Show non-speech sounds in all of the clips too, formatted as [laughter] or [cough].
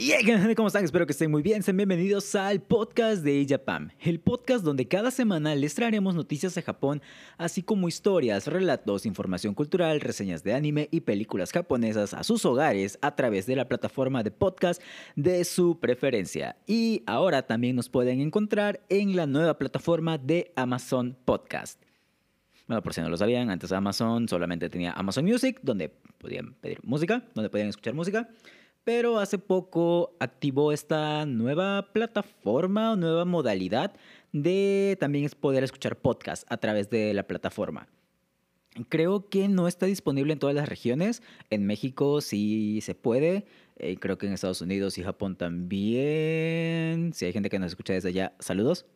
Y hey, ¿cómo están? Espero que estén muy bien. Sean bienvenidos al podcast de Japam, el podcast donde cada semana les traeremos noticias de Japón, así como historias, relatos, información cultural, reseñas de anime y películas japonesas a sus hogares a través de la plataforma de podcast de su preferencia. Y ahora también nos pueden encontrar en la nueva plataforma de Amazon Podcast. Bueno, por si no lo sabían, antes Amazon solamente tenía Amazon Music, donde podían pedir música, donde podían escuchar música pero hace poco activó esta nueva plataforma o nueva modalidad de también poder escuchar podcast a través de la plataforma. Creo que no está disponible en todas las regiones. En México sí se puede. Eh, creo que en Estados Unidos y Japón también. Si hay gente que nos escucha desde allá, saludos.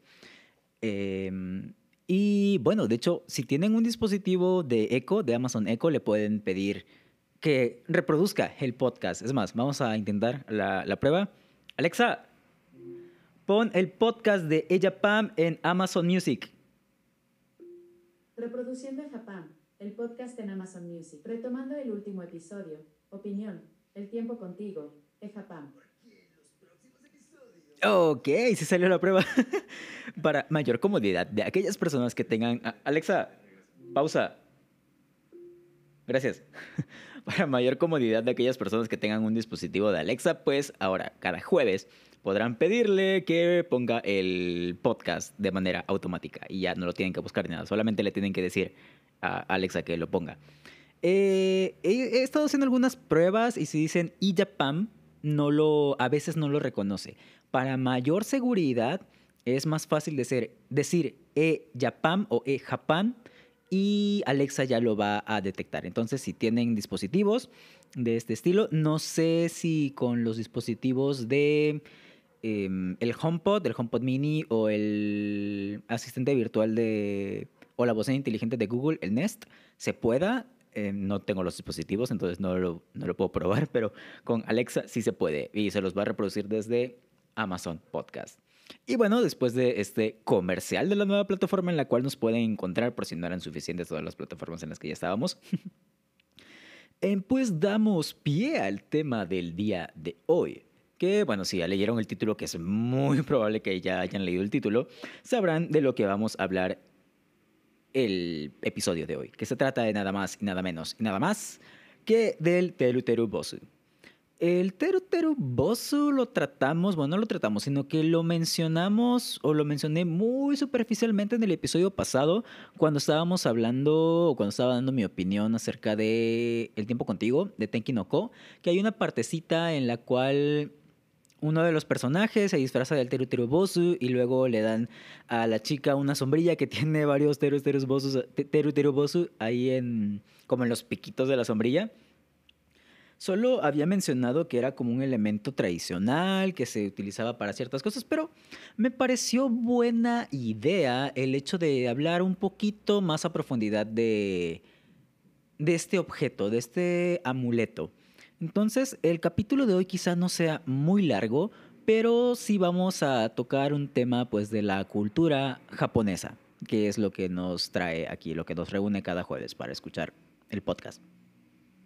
Em, y bueno, de hecho, si tienen un dispositivo de Echo, de Amazon Echo, le pueden pedir que reproduzca el podcast. Es más, vamos a intentar la, la prueba. Alexa, pon el podcast de Ella Pam en Amazon Music. Reproduciendo Japam, el podcast en Amazon Music. Retomando el último episodio. Opinión. El tiempo contigo. Ejapam. Ok, sí salió la prueba. [laughs] Para mayor comodidad de aquellas personas que tengan... Alexa, pausa. Gracias. [laughs] [laughs] Para mayor comodidad de aquellas personas que tengan un dispositivo de Alexa, pues ahora cada jueves podrán pedirle que ponga el podcast de manera automática y ya no lo tienen que buscar ni nada, solamente le tienen que decir a Alexa que lo ponga. Eh, he, estado haciendo algunas pruebas y si dicen iJapam, no lo, a veces no lo reconoce. Para mayor seguridad es más fácil decir, decir e-Japam o e-Japan y Alexa ya lo va a detectar. Entonces, si tienen dispositivos de este estilo, no sé si con los dispositivos de em, el HomePod, el HomePod Mini o el asistente virtual de o la bocina inteligente de Google, el Nest, se pueda. Em, no tengo los dispositivos, entonces no lo, no lo puedo probar, pero con Alexa sí se puede y se los va a reproducir desde Amazon Podcast. Y bueno, después de este comercial de la nueva plataforma en la cual nos pueden encontrar, por si no eran suficientes todas las plataformas en las que ya estábamos, [laughs] eh, pues damos pie al tema del día de hoy. Que bueno, si ya leyeron el título, que es muy [laughs] probable que ya hayan leído el título, sabrán de lo que vamos a hablar el episodio de hoy, que se trata de nada más y nada menos y nada más que del Teruteru Bosu. El Teru Teru Bosu lo tratamos, bueno, no lo tratamos, sino que lo mencionamos o lo mencioné muy superficialmente en el episodio pasado cuando estábamos hablando o cuando estaba dando mi opinión acerca de El tiempo contigo de Tenki no Ko, que hay una partecita en la cual uno de los personajes se disfraza del Teru Teru Bosu y luego le dan a la chica una sombrilla que [laughs] tiene varios Teru Teru Bosu, Teru Teru Bosu ahí en como en los piquitos de la sombrilla. Solo había mencionado que era como un elemento tradicional que se utilizaba para ciertas cosas, pero me pareció buena idea el hecho de hablar un poquito más a profundidad de, este objeto, de este amuleto. Entonces, el capítulo de hoy quizá no sea muy largo, pero sí vamos a tocar un tema pues de la cultura japonesa, que es lo que nos trae aquí, lo que nos reúne cada jueves para escuchar el podcast.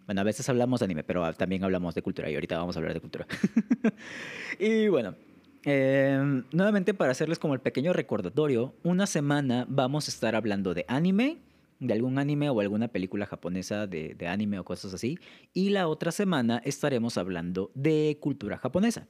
Bueno, a veces hablamos de anime, pero también hablamos de cultura y ahorita vamos a hablar de cultura. [laughs] y bueno, em, nuevamente para hacerles como el pequeño recordatorio, una semana vamos a estar hablando de anime, de algún anime o alguna película japonesa de, anime o cosas así. Y la otra semana estaremos hablando de cultura japonesa.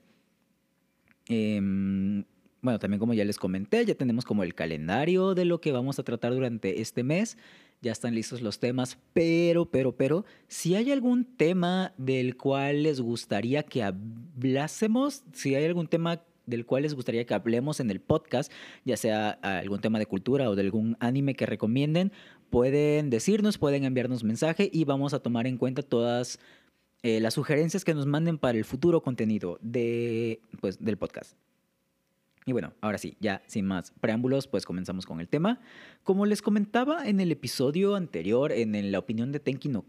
Em, bueno, también como ya les comenté, ya tenemos como el calendario de lo que vamos a tratar durante este mes ya están listos los temas, pero, pero, pero, si hay algún tema del cual les gustaría que hablásemos, si hay algún tema del cual les gustaría que hablemos en el podcast, ya sea algún tema de cultura o de algún anime que recomienden, pueden decirnos, pueden enviarnos mensaje y vamos a tomar en cuenta todas eh, las sugerencias que nos manden para el futuro contenido de, pues, del podcast. Y bueno, ahora sí, ya sin más preámbulos, pues comenzamos con el tema. Como les comentaba en el episodio anterior, en la opinión de Tenki no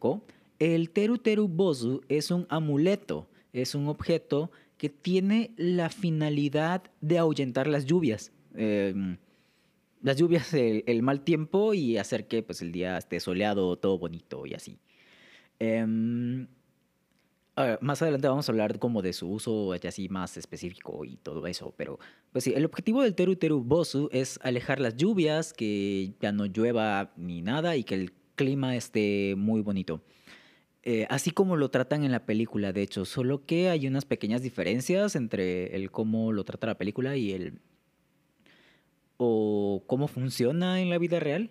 el Teru Teru Bozu es un amuleto, es un objeto que tiene la finalidad de ahuyentar las lluvias. Em, las lluvias, el, mal tiempo y hacer que pues, el día esté soleado, todo bonito y así. Em, ah, más adelante vamos a hablar como de su uso así más específico y todo eso, pero pues sí, el objetivo del Teru Teru Bosu es alejar las lluvias, que ya no llueva ni nada y que el clima esté muy bonito. Eh, así como lo tratan en la película, de hecho, solo que hay unas pequeñas diferencias entre el cómo lo trata la película y el... o cómo funciona en la vida real.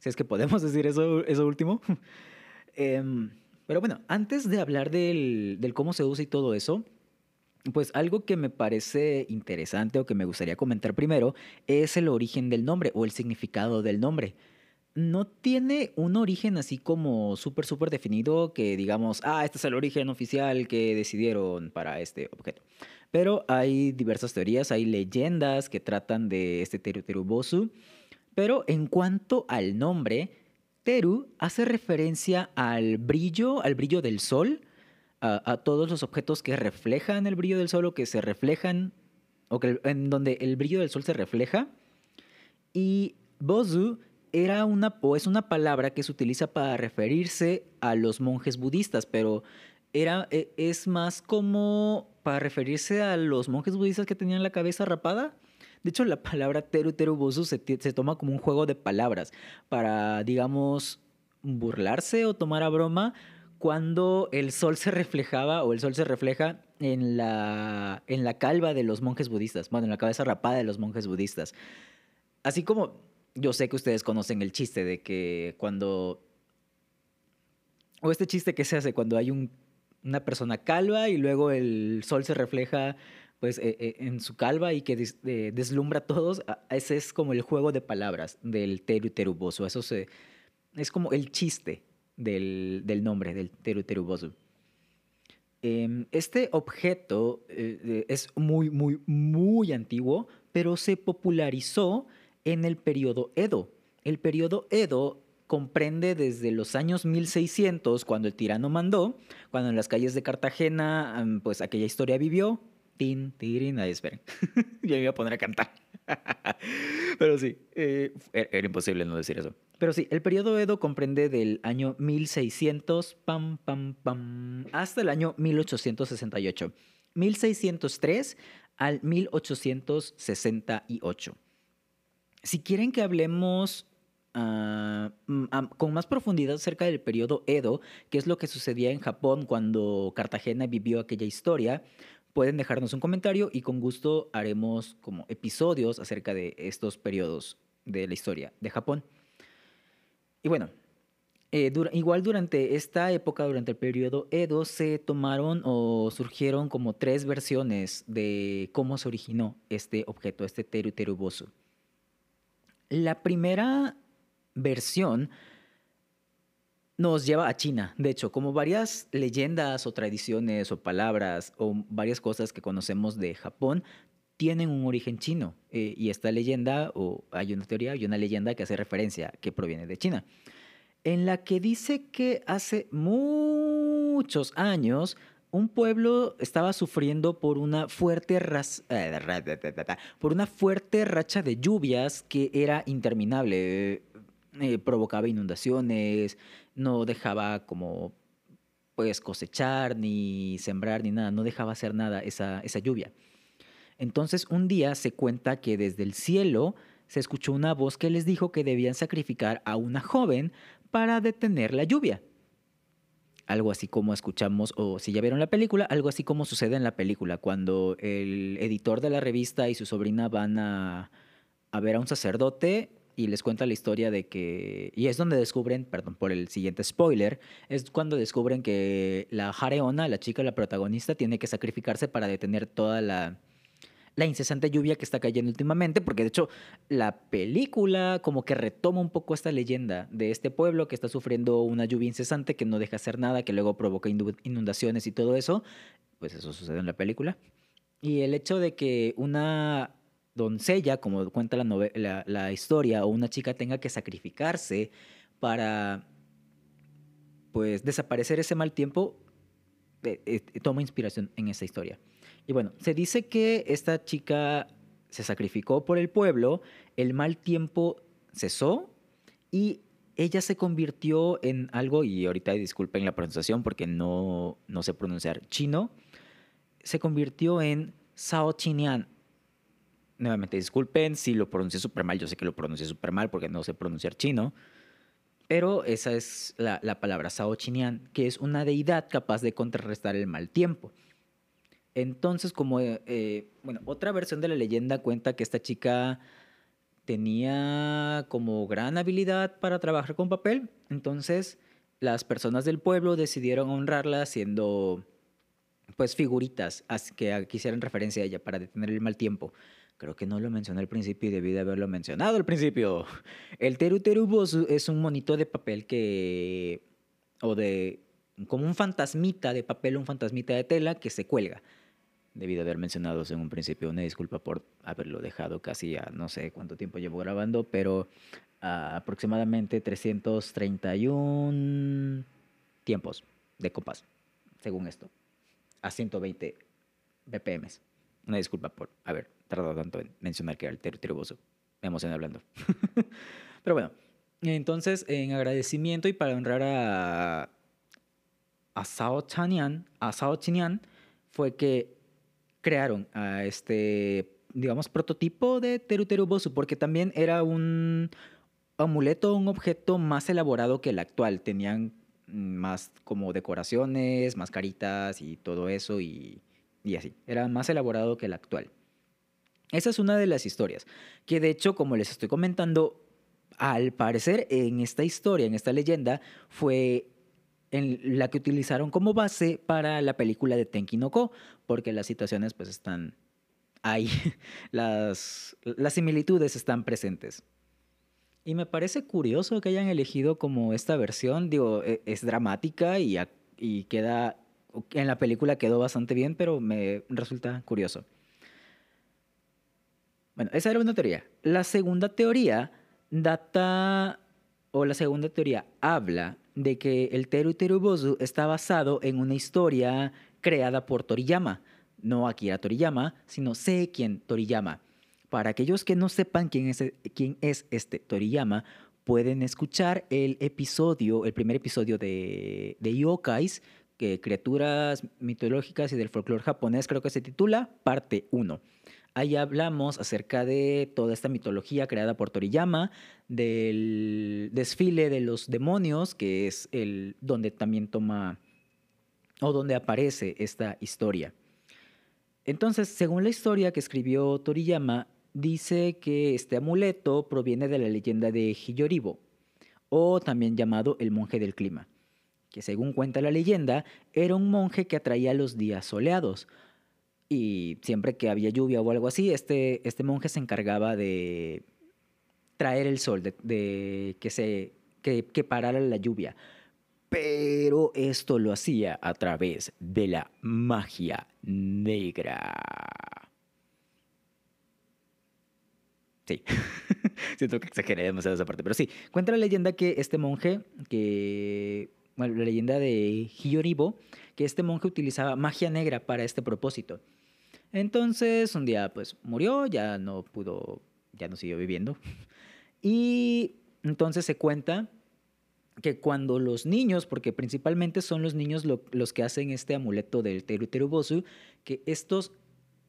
Si es que podemos [laughs] decir eso, eso último. [laughs] Em, pero bueno, antes de hablar del, del cómo se usa y todo eso, pues algo que me parece interesante o que me gustaría comentar primero es el origen del nombre o el significado del nombre no tiene un origen así como súper, súper definido que digamos, ah, este es el origen oficial que decidieron para este objeto. Pero hay diversas teorías, hay leyendas que tratan de este Teru Teru Bosu. Pero en cuanto al nombre, Teru hace referencia al brillo, al brillo del sol, a, todos los objetos que reflejan el brillo del sol o que se reflejan, o que en donde el brillo del sol se refleja. Y Bosu era una, o es una palabra que se utiliza para referirse a los monjes budistas, pero era, e, es más como para referirse a los monjes budistas que tenían la cabeza rapada. De hecho, la palabra teru teru bosu se, se toma como un juego de palabras para, digamos, burlarse o tomar a broma cuando el sol se reflejaba o el sol se refleja en la, en la calva de los monjes budistas, bueno, en la cabeza rapada de los monjes budistas. Así como yo sé que ustedes conocen el chiste de que cuando... O este chiste que se hace cuando hay una persona calva y luego el sol se refleja pues e, e, en su calva y que deslumbra a todos, ese es como el juego de palabras del teru teruboso. Eso se, es como el chiste del, nombre del teru teruboso. Em, este objeto eh, es muy, muy, muy antiguo, pero se popularizó en el periodo Edo. El periodo Edo comprende desde los años 1600, cuando el tirano mandó, cuando en las calles de Cartagena, pues aquella historia vivió. Tin, tirin, ahí esperen. [laughs] Yo me iba a poner a cantar. [laughs] Pero sí, eh, era imposible no decir eso. Pero sí, el periodo Edo comprende del año 1600, pam, pam, pam, hasta el año 1868. 1603 al 1868. Si quieren que hablemos ah, mm, con más profundidad acerca del periodo Edo, que es lo que sucedía en Japón cuando Cartagena vivió aquella historia, pueden dejarnos un comentario y con gusto haremos como episodios acerca de estos periodos de la historia de Japón. Y bueno, eh, igual durante esta época, durante el periodo Edo, se tomaron o surgieron como tres versiones de cómo se originó este objeto, este Teru Terubosu. La primera versión nos lleva a China. De hecho, como varias leyendas o tradiciones o palabras o varias cosas que conocemos de Japón tienen un origen chino. Eh, y esta leyenda, o hay una teoría, hay una leyenda que hace referencia que proviene de China, en la que dice que hace muchos años un pueblo estaba sufriendo por una fuerte eh, por una fuerte racha de lluvias que era interminable. Eh, provocaba inundaciones, no dejaba como pues cosechar, ni sembrar, ni nada, no dejaba hacer nada esa, esa lluvia. Entonces un día se cuenta que desde el cielo se escuchó una voz que les dijo que debían sacrificar a una joven para detener la lluvia algo así como escuchamos, o si ya vieron la película, algo así como sucede en la película, cuando el editor de la revista y su sobrina van a, ver a un sacerdote y les cuenta la historia de que, y es donde descubren, perdón por el siguiente spoiler, es cuando descubren que la Jareona, la chica, la protagonista, tiene que sacrificarse para detener toda la, la incesante lluvia que está cayendo últimamente, porque de hecho la película como que retoma un poco esta leyenda de este pueblo que está sufriendo una lluvia incesante que no deja hacer nada, que luego provoca inundaciones y todo eso, pues eso sucede en la película. Y el hecho de que una doncella, como cuenta la, historia, o una chica tenga que sacrificarse para pues desaparecer ese mal tiempo, eh, eh, toma inspiración en esa historia. Y bueno, se dice que esta chica se sacrificó por el pueblo, el mal tiempo cesó y ella se convirtió en algo, y ahorita disculpen la pronunciación porque no, no sé pronunciar chino, se convirtió en Sao Chinian. Nuevamente, disculpen si lo pronuncié súper mal, yo sé que lo pronuncié súper mal porque no sé pronunciar chino, pero esa es la, la palabra Sao Chinian, que es una deidad capaz de contrarrestar el mal tiempo. Entonces, como, eh, bueno, otra versión de la leyenda cuenta que esta chica tenía como gran habilidad para trabajar con papel, entonces las personas del pueblo decidieron honrarla haciendo pues figuritas que quisieran referencia a ella para detener el mal tiempo. Creo que no lo mencioné al principio y debí de haberlo mencionado al principio. El teru teru es un monito de papel que o de como un fantasmita de papel, un fantasmita de tela que se cuelga. Debí de haber mencionado en un principio. Una disculpa por haberlo dejado casi a no sé cuánto tiempo llevo grabando, pero aproximadamente 331 tiempos de copas, según esto, a 120 BPMs. Una disculpa por haber tardado tanto en mencionar que era el terriboso. Me emocioné hablando. [laughs] pero bueno, entonces en agradecimiento y para honrar a, a Sao Chanian, a Sao Chinian, fue que crearon a este, digamos, prototipo de Teru Bosu, porque también era un amuleto, un objeto más elaborado que el actual. Tenían más como decoraciones, más caritas y todo eso y así. Era más elaborado que el actual. Esa es una de las historias, que de hecho, como les estoy comentando, al parecer en esta historia, en esta leyenda, fue en la que utilizaron como base para la película de Tenki no Ko, porque las situaciones pues están ahí, [laughs] las, las similitudes están presentes. Y me parece curioso que hayan elegido como esta versión, digo, e, es dramática y, y queda, en la película quedó bastante bien, pero me resulta curioso. Bueno, esa era una teoría. La segunda teoría data, o la segunda teoría habla de que el Teru Teru Bozu está basado en una historia creada por Toriyama. No Akira Toriyama, sino Seikien Toriyama. Para aquellos que no sepan quién es, quién es este Toriyama, pueden escuchar el episodio, el primer episodio de, de Yokais, que criaturas mitológicas y del folclore japonés, creo que se titula Parte 1. Ahí hablamos acerca de toda esta mitología creada por Toriyama, del desfile de los demonios, que es el donde también toma o donde aparece esta historia. Entonces, según la historia que escribió Toriyama, dice que este amuleto proviene de la leyenda de Hiyoribo, o también llamado el monje del clima, que según cuenta la leyenda, era un monje que atraía los días soleados, y siempre que había lluvia o algo así, este, este monje se encargaba de traer el sol, de, que, se, que, que parara la lluvia. Pero esto lo hacía a través de la magia negra. Sí, [laughs] siento que exageré demasiado esa parte, pero sí, cuenta la leyenda que este monje, que, bueno, la leyenda de Hiyoribo, que este monje utilizaba magia negra para este propósito. Entonces, un día pues murió, ya no pudo, ya no siguió viviendo. Y entonces se cuenta que cuando los niños, porque principalmente son los niños los que hacen este amuleto del Teru Bosu, que estos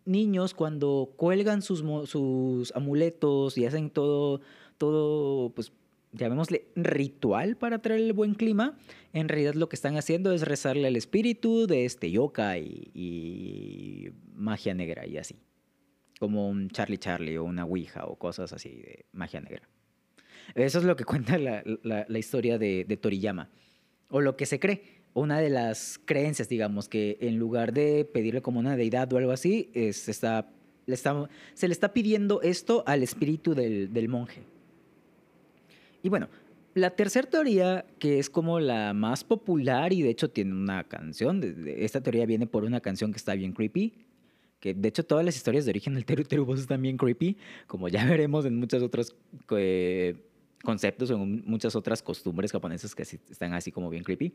niños cuando cuelgan sus, sus amuletos y hacen todo, todo, pues llamémosle ritual para traer el buen clima, en realidad lo que están haciendo es rezarle al espíritu de este yokai y, magia negra y así. Como un Charlie Charlie o una Ouija o cosas así de magia negra. Eso es lo que [laughs] cuenta la, historia de, Toriyama. O lo que se cree. Una de las creencias, digamos, que en lugar de pedirle como una deidad o algo así, es, está, se le está pidiendo esto al espíritu del monje. Y bueno, la tercera teoría, que es como la más popular y de hecho tiene una canción, esta teoría viene por una canción que está bien creepy, que de hecho todas las historias de origen del Teru Teru están bien creepy, como ya [laughs] veremos en muchos otros eh, conceptos o en muchas otras costumbres japonesas que están así como bien creepy.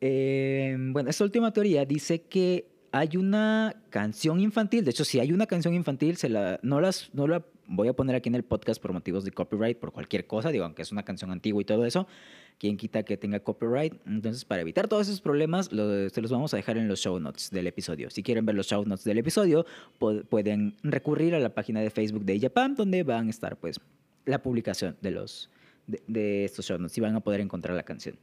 Eh, bueno, esta última teoría dice que hay una canción infantil, de hecho, si hay una canción infantil, se la, no, las, no la voy a poner aquí en el podcast por motivos de copyright, por cualquier cosa, digo, aunque es una canción antigua y todo eso, quien quita que tenga copyright. Entonces, para evitar todos esos problemas, se los vamos a dejar en los show notes del episodio. Si quieren ver los show notes del episodio, pueden recurrir a la página de Facebook de Japan, donde van a estar, pues, la publicación de, los, de estos show notes y van a poder encontrar la canción.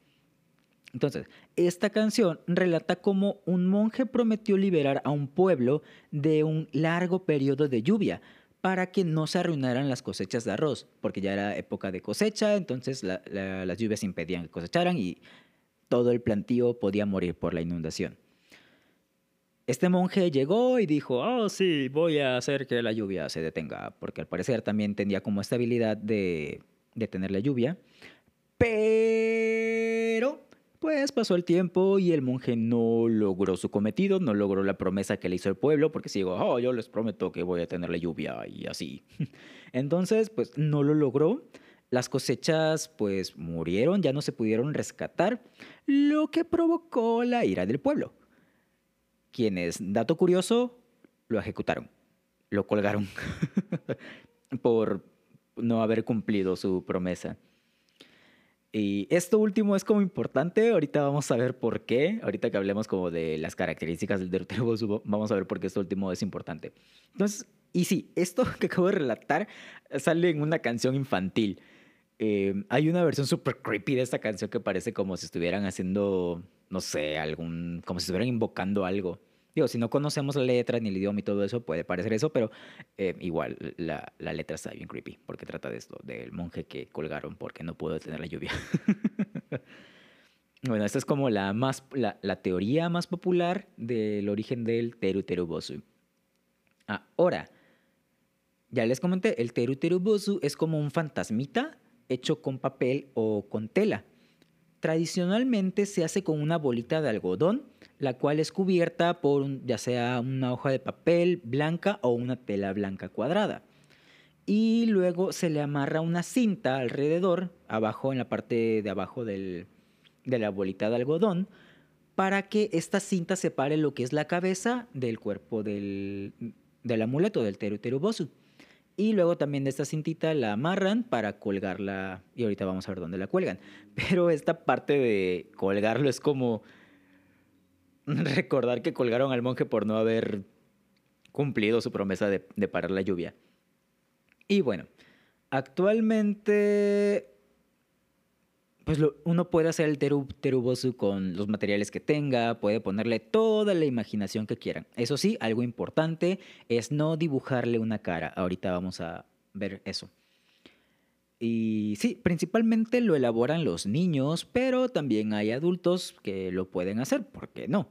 Entonces, esta canción relata cómo un monje prometió liberar a un pueblo de un largo periodo de lluvia para que no se arruinaran las cosechas de arroz, porque ya era época de cosecha, entonces las lluvias impedían que cosecharan y todo el plantío podía morir por la inundación. Este monje llegó y dijo, oh sí, voy a hacer que la lluvia se detenga, porque al parecer también tenía como estabilidad de detener la lluvia, pero pues pasó el tiempo y el monje no logró su cometido, no logró la promesa que le hizo el pueblo, porque si digo, oh, yo les prometo que voy a tener la lluvia y así. [laughs] Entonces, pues no lo logró. Las cosechas pues murieron, ya no se pudieron rescatar, lo que provocó la ira del pueblo. Quienes, dato curioso, lo ejecutaron, lo colgaron [laughs] por no haber cumplido su promesa. Y esto último es como importante, ahorita vamos a ver por qué, ahorita que hablemos como de las características del Deuterobosu, [laughs] vamos a ver por qué esto último es importante. Entonces, y sí, esto [laughs] que acabo de relatar sale en una canción infantil. Eh, hay una versión súper creepy de esta canción que parece como si estuvieran haciendo, no sé, algún, como si estuvieran invocando algo. Digo, si no conocemos la letra ni el idioma y todo eso, puede parecer eso, pero eh, igual la, la, letra está bien creepy, porque trata de esto, del monje que colgaron porque no pudo detener la lluvia. [laughs] bueno, esta es como la, más, la, la teoría más popular del origen del Teru Teru Bosu. Ahora, ya les comenté, el Teru Teru Bosu es como un fantasmita hecho con papel o con tela. Tradicionalmente se hace con una bolita de algodón, la cual es cubierta por ya sea una hoja de papel blanca o una tela blanca cuadrada. Y luego se le amarra una cinta alrededor, abajo, en la parte de abajo de la bolita de algodón, para que esta cinta separe lo que es la cabeza del cuerpo del, amuleto, del teru teru bosu. Y luego también de esta cintita la amarran para colgarla. Y ahorita vamos a ver dónde la cuelgan. [laughs] Pero esta parte de colgarlo es como [laughs] recordar que colgaron al monje por no haber cumplido su promesa de, parar la lluvia. Y bueno, actualmente pues uno puede hacer el teru, terubosu con los materiales que tenga, puede ponerle toda la imaginación que quieran. Eso sí, algo importante es no dibujarle una cara. Ahorita vamos a ver eso. Y sí, principalmente lo elaboran los niños, pero también hay adultos que lo pueden hacer, ¿por qué no?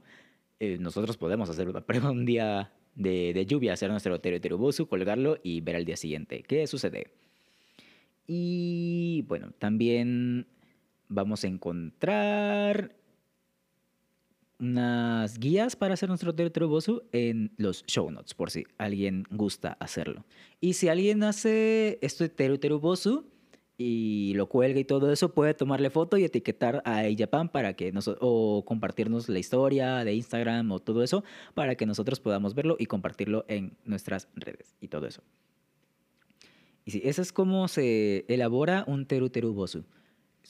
Eh, nosotros podemos hacer una prueba un día de, lluvia, hacer nuestro terubosu, colgarlo y ver al día siguiente qué sucede. Y bueno, también vamos a encontrar unas guías para hacer nuestro terubosu en los show notes, por si alguien gusta hacerlo. Y si alguien hace esto de terubosu y lo cuelga y todo eso, puede tomarle foto y etiquetar a Japan para que nos, o compartirnos la historia de Instagram o todo eso para que nosotros podamos verlo y compartirlo en nuestras redes y todo eso. Y sí, eso es como se elabora un teru terubosu.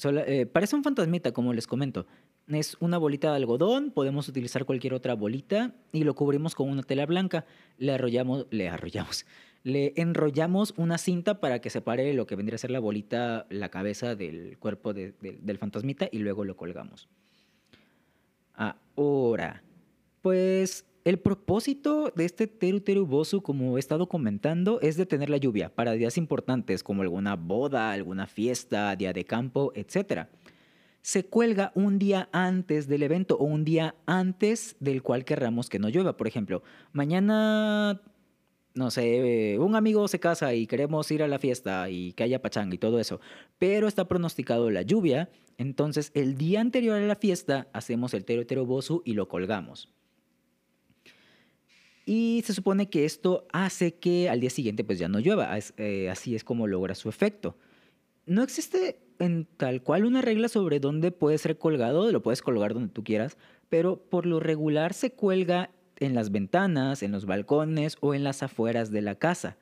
Eh, parece un fantasmita, como les comento. Es una bolita de algodón, podemos utilizar cualquier otra bolita y lo cubrimos con una tela blanca. Le arrollamos, le arrollamos, le enrollamos una cinta para que separe lo que vendría a ser la bolita, la cabeza del cuerpo del fantasmita y luego lo colgamos. Ahora, pues el propósito de este Teru Teru Bosu, como he estado comentando, es detener la lluvia para días importantes como alguna boda, alguna fiesta, día de campo, etc. Se cuelga un día antes del evento o un día antes del cual querramos que no llueva. Por ejemplo, mañana, no sé, un amigo se casa y queremos ir a la fiesta y que haya pachanga y todo eso, pero está pronosticado la lluvia, entonces el día anterior a la fiesta hacemos el Teru Teru Bosu y lo colgamos. Y se supone que esto hace que al día siguiente pues ya no llueva. Eh, así es como logra su efecto. No existe en tal cual una regla sobre dónde puede ser colgado, lo puedes colgar donde tú quieras, pero por lo regular se cuelga en las ventanas, en los balcones o en las afueras de la casa.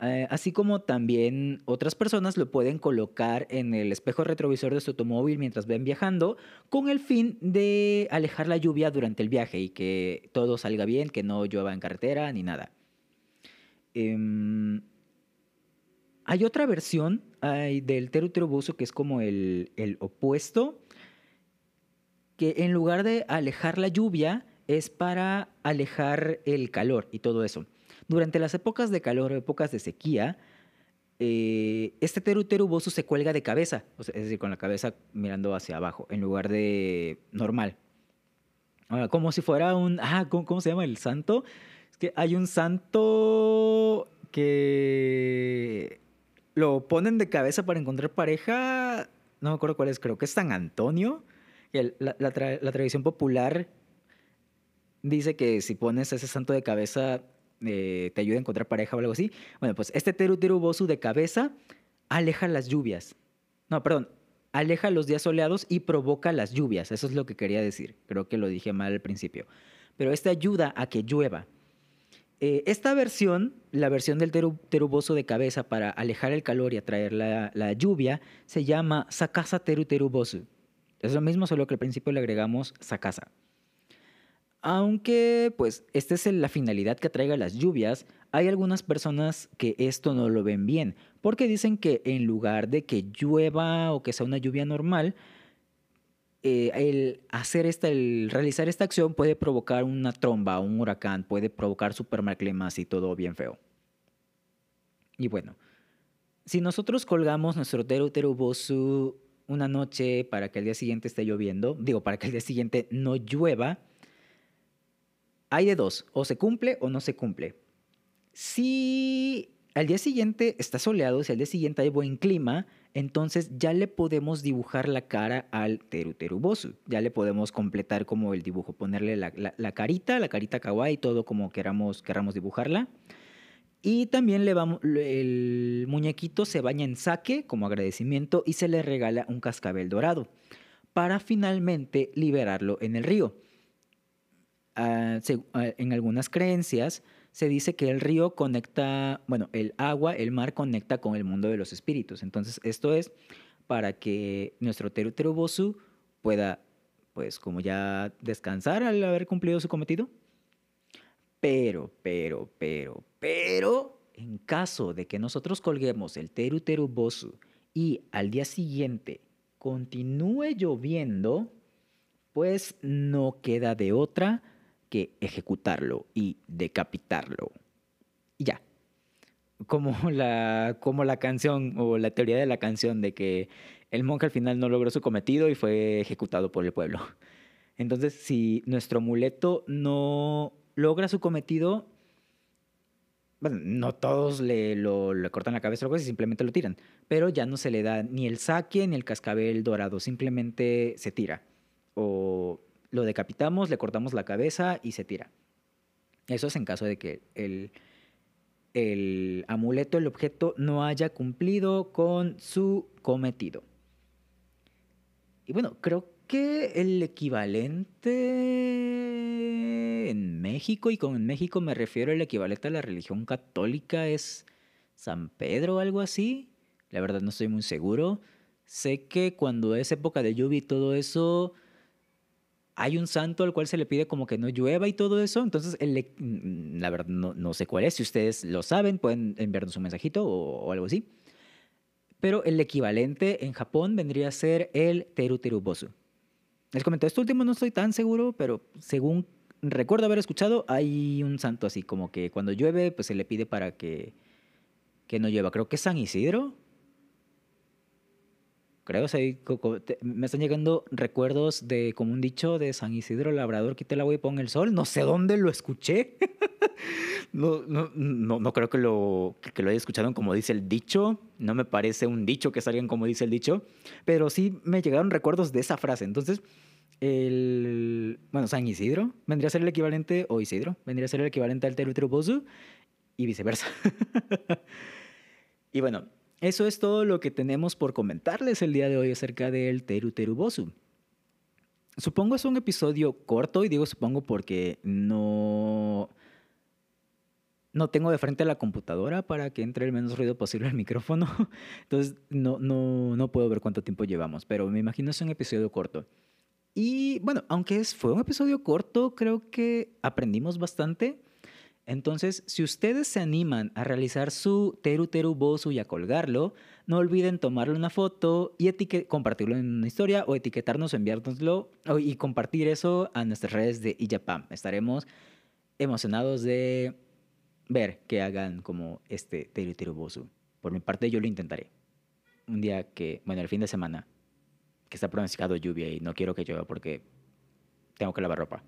Eh, así como también otras personas lo pueden colocar en el espejo retrovisor de su automóvil mientras ven viajando con el fin de alejar la lluvia durante el viaje y que todo salga bien, que no llueva en carretera ni nada. Em, hay otra versión del Teru que es como el, el opuesto, que en lugar de alejar la lluvia es para alejar el calor y todo eso. Durante las épocas de calor o épocas de sequía, eh, este teru teru se cuelga de cabeza, es decir, con la cabeza mirando hacia abajo, en lugar de normal. como si fuera un... Ah, ¿cómo, se llama el santo? Es que hay un santo que lo ponen de cabeza para encontrar pareja. No me acuerdo cuál es, creo que es San Antonio. La, la, tradición popular dice que si pones ese santo de cabeza eh, te ayuda a encontrar pareja o algo así. Bueno, pues este Teru Teru de cabeza aleja las lluvias. No, perdón, aleja los días soleados y provoca las lluvias. Eso es lo que quería decir. Creo que lo dije mal al principio. Pero este ayuda a que llueva. Eh, esta versión, la versión del teru, teruboso de cabeza para alejar el calor y atraer la, la lluvia, se llama Sakasa Teru Terubosu. Es lo mismo, solo que al principio le agregamos Sakasa. Aunque, pues, esta es la finalidad que atraiga las lluvias, hay algunas personas que esto no lo ven bien, porque dicen que en lugar de que llueva o que sea una lluvia normal, eh, el hacer esta, el realizar esta acción puede provocar una tromba, un huracán, puede provocar supermaclemas y todo bien feo. Y bueno, si nosotros colgamos nuestro Teru Teru Bosu una noche para que el día siguiente esté lloviendo, digo, para que el día siguiente no llueva, hay de dos, o se cumple o no se cumple. Si al día siguiente está soleado, si al día siguiente hay buen clima, entonces ya le podemos dibujar la cara al teruterubosu. Ya le podemos completar como el dibujo, ponerle la, carita, la carita kawaii, todo como queramos, queramos dibujarla. Y también le vamos, el muñequito se baña en sake como agradecimiento y se le regala un cascabel dorado para finalmente liberarlo en el río. Ah, ah, en algunas creencias se dice que el río conecta, bueno, el agua, el mar conecta con el mundo de los espíritus. Entonces, esto es para que nuestro Teru Terubosu pueda, pues, como ya descansar al haber cumplido su cometido. Pero, pero, pero, pero, en caso de que nosotros colguemos el Teru Terubosu y al día siguiente continúe lloviendo, pues no queda de otra ejecutarlo y decapitarlo. Y ya. Como la, como la canción o la teoría de la canción de que el monje al final no logró su cometido y fue ejecutado por el pueblo. Entonces, si nuestro amuleto no logra su cometido, bueno, no todos le cortan la cabeza o algo así, simplemente lo tiran. Pero ya no se le da ni el saque ni el cascabel dorado, simplemente se tira. O lo decapitamos, le cortamos la cabeza y se tira. Eso es en caso de que el, el amuleto, el objeto, no haya cumplido con su cometido. Y bueno, creo que el equivalente en México, y con México me refiero al equivalente a la religión católica, es San Pedro o algo así. La verdad no estoy muy seguro. Sé que cuando es época de lluvia y todo eso, hay un santo al cual se le pide como que no llueva y todo eso. Entonces, el, mm, la verdad, no, sé cuál es. Si ustedes lo saben, pueden enviarnos un mensajito o, algo así. Pero el equivalente en Japón vendría a ser el Teru Teru Bosu. Les comento, esto último no estoy tan seguro, pero según recuerdo haber escuchado, hay un santo así, como que cuando llueve, pues se le pide para que, que no llueva. Creo que es San Isidro, creo, o me están llegando recuerdos de como un dicho de San Isidro Labrador, quite el agua y pon el sol. No sé dónde lo escuché. [laughs] no, no, no, creo que lo, que lo haya escuchado como dice el dicho. No me parece un dicho que salgan como dice el dicho. Pero sí me llegaron recuerdos de esa frase. Entonces, el, bueno, San Isidro vendría a ser el equivalente, o Isidro, vendría a ser el equivalente al Teru Bosu y viceversa. [laughs] y bueno, eso es todo lo que tenemos por comentarles el día de hoy acerca del Teru Teru Bosu. supongo es un episodio corto y digo supongo porque no no tengo de frente la computadora para que entre el menos ruido posible al micrófono. [laughs] Entonces no, no, no puedo ver cuánto tiempo llevamos, pero me imagino es un episodio corto. Y bueno, aunque fue un episodio corto, creo que aprendimos bastante. Entonces, si ustedes se animan a realizar su Teru Teru Bosu y a colgarlo, no olviden tomarle una foto y compartirlo en una historia o etiquetarnos o enviárnoslo y compartir eso a nuestras redes de Ijapam. Estaremos emocionados de ver que hagan como este Teru Teru Bosu. Por mi parte, yo lo intentaré. Un día que, bueno, el fin de semana, que está pronosticado lluvia y no quiero que llueva porque tengo que lavar ropa.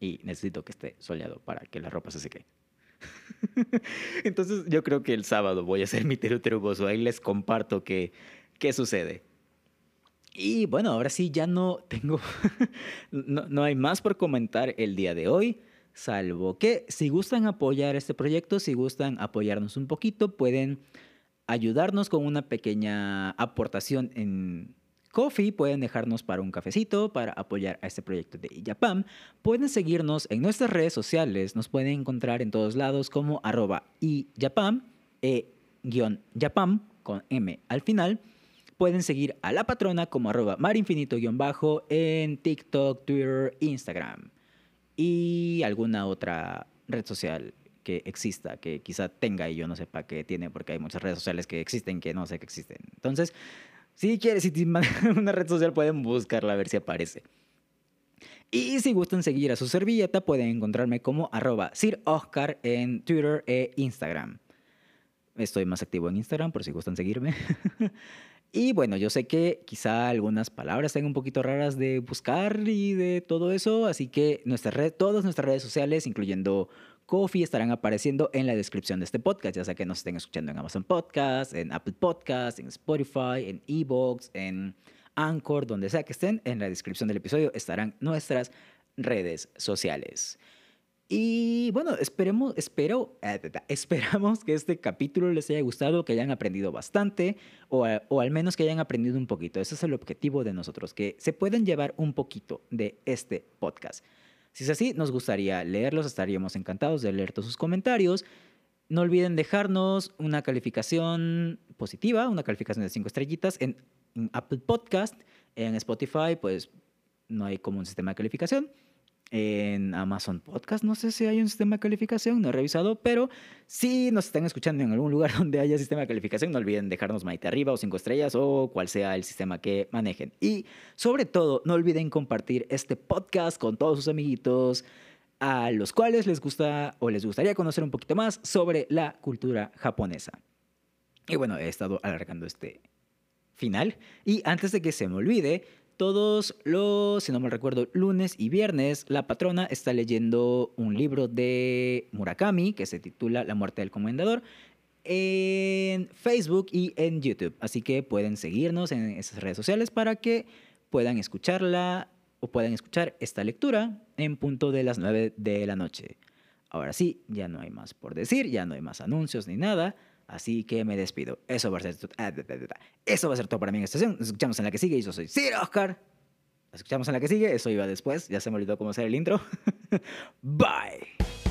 Y necesito que esté soleado para que la ropa se seque. [laughs] Entonces yo creo que el sábado voy a hacer mi Teru Teru Bosu. Ahí les comparto qué, qué sucede. Y bueno, ahora sí, ya no tengo, [laughs] no, no hay más por comentar el día de hoy. Salvo que si gustan apoyar este proyecto, si gustan apoyarnos un poquito, pueden ayudarnos con una pequeña aportación en Coffee, pueden dejarnos para un cafecito para apoyar a este proyecto de Iyapam. Pueden seguirnos en nuestras redes sociales, nos pueden encontrar en todos lados como arroba Iyapam, e-yapam con M al final. Pueden seguir a la patrona como arroba marinfinito-bajo en TikTok, Twitter, Instagram y alguna otra red social que exista, que quizá tenga y yo no sepa que tiene, porque hay muchas redes sociales que existen que no sé que existen. Entonces, si quieres, si [laughs] una red social pueden buscarla a ver si aparece. Y si gustan seguir a su servilleta, pueden encontrarme como arroba Sir Oscar en Twitter e Instagram. Estoy más activo en Instagram por si gustan seguirme. [laughs] Y bueno, yo sé que quizá algunas palabras sean un poquito raras de buscar y de todo eso, así que todas nuestras redes sociales, incluyendo Coffee, estarán apareciendo en la descripción de este podcast, ya sea que nos estén escuchando en Amazon Podcast, en Apple Podcast, en Spotify, en Evox, en Anchor, donde sea que estén, en la descripción del episodio estarán nuestras redes sociales. Y bueno, esperemos, espero, eh, esperamos que este capítulo les haya gustado, que hayan aprendido bastante o, o, al menos que hayan aprendido un poquito. Ese es el objetivo de nosotros, que se puedan llevar un poquito de este podcast. Si es así, nos gustaría leerlos, estaríamos encantados de leer todos sus comentarios. No olviden dejarnos una calificación positiva, una calificación de cinco estrellitas en, Apple Podcast, en Spotify, pues no hay como un sistema de calificación en Amazon Podcast. No sé si hay un sistema de calificación, no he revisado, pero si nos están escuchando en algún lugar [laughs] donde haya sistema de calificación, no olviden dejarnos maite arriba o cinco estrellas o cual sea el sistema que manejen. Y sobre todo, no olviden compartir este podcast con todos sus amiguitos a los cuales les gusta o les gustaría conocer un poquito más sobre la cultura japonesa. Y bueno, he estado alargando este final. Y antes de que se me olvide, todos los, si no me recuerdo, lunes y viernes, la patrona está leyendo un libro de Murakami que se titula La muerte del comendador en Facebook y en YouTube. Así que pueden seguirnos en esas redes sociales para que puedan escucharla o puedan escuchar esta lectura en punto de las 9 de la noche. Ahora sí, ya no hay más por decir, ya no hay más anuncios ni nada. Así que me despido. Eso va a ser, ah, eso va a ser todo para mí en esta sesión. Nos escuchamos en la que sigue. Yo soy Sir Oscar. Nos escuchamos en la que sigue. Eso iba después. Ya se me olvidó cómo hacer el intro. [laughs] Bye.